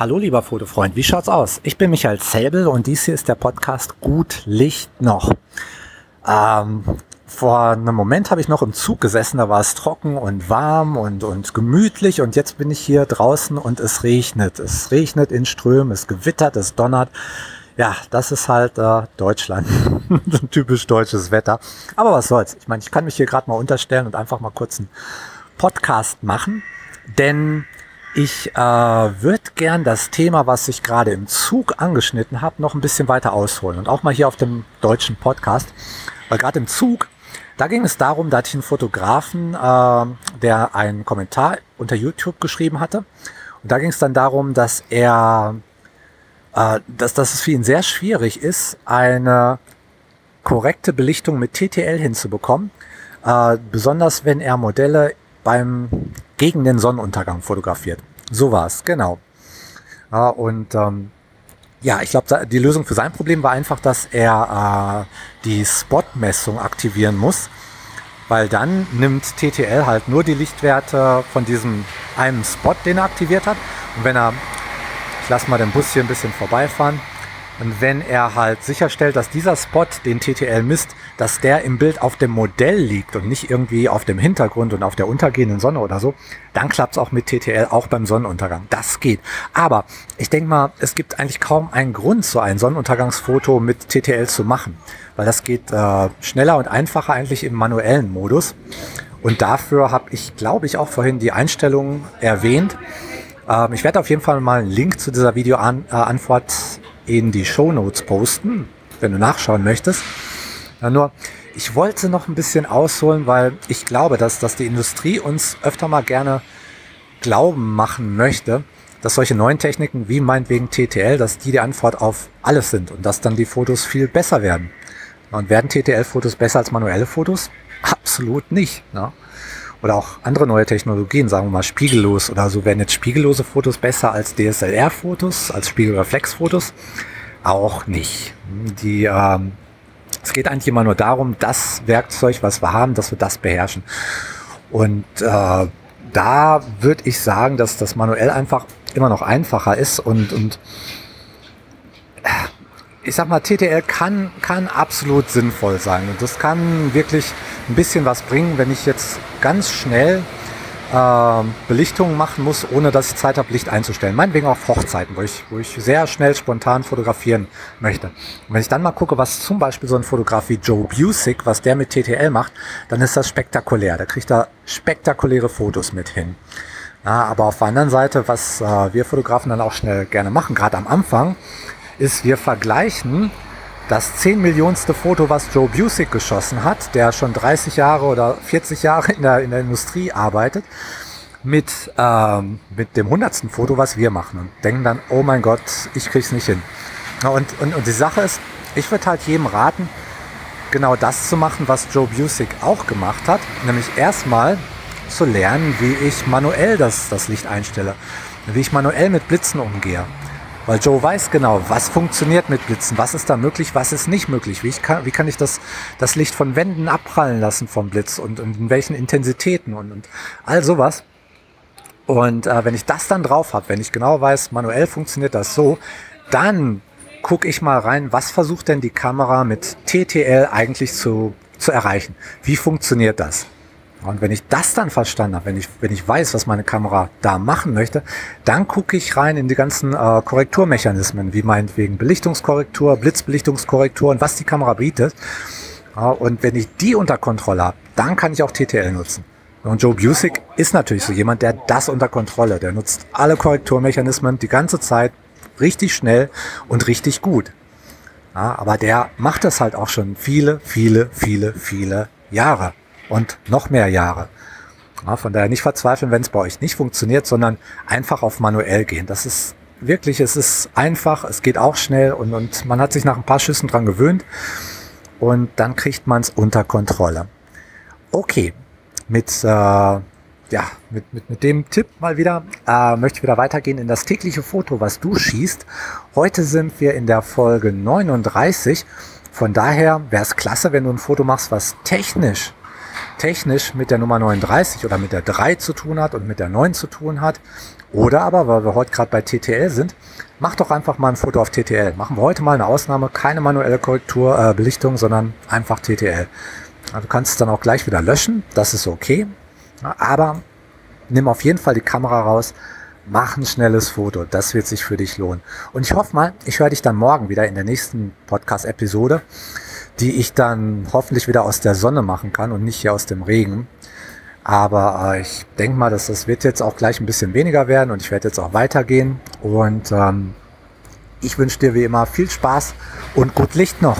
Hallo lieber Fotofreund, wie schaut's aus? Ich bin Michael Zelbel und dies hier ist der Podcast Gut Licht noch. Ähm, vor einem Moment habe ich noch im Zug gesessen, da war es trocken und warm und, und gemütlich und jetzt bin ich hier draußen und es regnet. Es regnet in Strömen, es gewittert, es donnert. Ja, das ist halt äh, Deutschland. typisch deutsches Wetter. Aber was soll's. Ich meine, ich kann mich hier gerade mal unterstellen und einfach mal kurz einen Podcast machen. Denn ich äh, würde gern das Thema, was ich gerade im Zug angeschnitten habe, noch ein bisschen weiter ausholen. Und auch mal hier auf dem deutschen Podcast. Weil gerade im Zug, da ging es darum, da hatte ich einen Fotografen, äh, der einen Kommentar unter YouTube geschrieben hatte. Und da ging es dann darum, dass er, äh, dass, dass es für ihn sehr schwierig ist, eine korrekte Belichtung mit TTL hinzubekommen. Äh, besonders wenn er Modelle beim gegen den Sonnenuntergang fotografiert. So war's, genau. Ja, und ähm, ja, ich glaube, die Lösung für sein Problem war einfach, dass er äh, die Spot-Messung aktivieren muss, weil dann nimmt TTL halt nur die Lichtwerte von diesem einen Spot, den er aktiviert hat. Und wenn er, ich lasse mal den Bus hier ein bisschen vorbeifahren, und wenn er halt sicherstellt, dass dieser Spot, den TTL misst, dass der im Bild auf dem Modell liegt und nicht irgendwie auf dem Hintergrund und auf der untergehenden Sonne oder so, dann klappt es auch mit TTL, auch beim Sonnenuntergang. Das geht. Aber ich denke mal, es gibt eigentlich kaum einen Grund, so ein Sonnenuntergangsfoto mit TTL zu machen, weil das geht äh, schneller und einfacher eigentlich im manuellen Modus. Und dafür habe ich, glaube ich, auch vorhin die Einstellungen erwähnt. Ähm, ich werde auf jeden Fall mal einen Link zu dieser Videoantwort äh, in die Show Notes posten, wenn du nachschauen möchtest. Ja, nur, ich wollte noch ein bisschen ausholen, weil ich glaube, dass, dass die Industrie uns öfter mal gerne glauben machen möchte, dass solche neuen Techniken wie meinetwegen TTL, dass die die Antwort auf alles sind und dass dann die Fotos viel besser werden. Und werden TTL-Fotos besser als manuelle Fotos? Absolut nicht. Ne? Oder auch andere neue Technologien, sagen wir mal spiegellos oder so, werden jetzt spiegellose Fotos besser als DSLR-Fotos, als Spiegelreflex-Fotos? Auch nicht. Die, ähm, es geht eigentlich immer nur darum, das Werkzeug, was wir haben, dass wir das beherrschen. Und äh, da würde ich sagen, dass das manuell einfach immer noch einfacher ist und, und ich sag mal, TTL kann, kann absolut sinnvoll sein. Und das kann wirklich ein bisschen was bringen, wenn ich jetzt ganz schnell äh, Belichtungen machen muss, ohne dass ich Zeit habe, Licht einzustellen. Meinetwegen auf Hochzeiten, wo ich, wo ich sehr schnell spontan fotografieren möchte. Und wenn ich dann mal gucke, was zum Beispiel so ein Fotograf wie Joe Busick, was der mit TTL macht, dann ist das spektakulär. Da kriegt er spektakuläre Fotos mit hin. Ja, aber auf der anderen Seite, was äh, wir Fotografen dann auch schnell gerne machen, gerade am Anfang, ist, wir vergleichen das 10 Millionste Foto, was Joe Busick geschossen hat, der schon 30 Jahre oder 40 Jahre in der, in der Industrie arbeitet, mit, ähm, mit dem hundertsten Foto, was wir machen und denken dann, oh mein Gott, ich krieg's nicht hin. Und, und, und die Sache ist, ich würde halt jedem raten, genau das zu machen, was Joe Busick auch gemacht hat, nämlich erstmal zu lernen, wie ich manuell das, das Licht einstelle, wie ich manuell mit Blitzen umgehe. Weil Joe weiß genau, was funktioniert mit Blitzen, was ist da möglich, was ist nicht möglich. Wie, kann, wie kann ich das, das Licht von Wänden abprallen lassen vom Blitz und, und in welchen Intensitäten und, und all sowas. Und äh, wenn ich das dann drauf habe, wenn ich genau weiß, manuell funktioniert das so, dann gucke ich mal rein, was versucht denn die Kamera mit TTL eigentlich zu, zu erreichen? Wie funktioniert das? Und wenn ich das dann verstanden habe, wenn ich, wenn ich weiß, was meine Kamera da machen möchte, dann gucke ich rein in die ganzen äh, Korrekturmechanismen, wie meinetwegen Belichtungskorrektur, Blitzbelichtungskorrektur und was die Kamera bietet. Ja, und wenn ich die unter Kontrolle habe, dann kann ich auch TTL nutzen. Und Joe Busick ist natürlich so jemand, der das unter Kontrolle, der nutzt alle Korrekturmechanismen die ganze Zeit richtig schnell und richtig gut. Ja, aber der macht das halt auch schon viele, viele, viele, viele Jahre und noch mehr Jahre. Ja, von daher nicht verzweifeln, wenn es bei euch nicht funktioniert, sondern einfach auf manuell gehen. Das ist wirklich, es ist einfach, es geht auch schnell und, und man hat sich nach ein paar Schüssen dran gewöhnt und dann kriegt man es unter Kontrolle. Okay, mit, äh, ja, mit, mit, mit dem Tipp mal wieder äh, möchte ich wieder weitergehen in das tägliche Foto, was du schießt. Heute sind wir in der Folge 39. Von daher wäre es klasse, wenn du ein Foto machst, was technisch technisch mit der Nummer 39 oder mit der 3 zu tun hat und mit der 9 zu tun hat. Oder aber, weil wir heute gerade bei TTL sind, mach doch einfach mal ein Foto auf TTL. Machen wir heute mal eine Ausnahme, keine manuelle Korrektur, äh, Belichtung, sondern einfach TTL. Du kannst es dann auch gleich wieder löschen, das ist okay. Aber nimm auf jeden Fall die Kamera raus, mach ein schnelles Foto, das wird sich für dich lohnen. Und ich hoffe mal, ich höre dich dann morgen wieder in der nächsten Podcast-Episode, die ich dann hoffentlich wieder aus der Sonne machen kann und nicht hier aus dem Regen. Aber äh, ich denke mal, dass das wird jetzt auch gleich ein bisschen weniger werden und ich werde jetzt auch weitergehen. Und ähm, ich wünsche dir wie immer viel Spaß und gut Licht noch.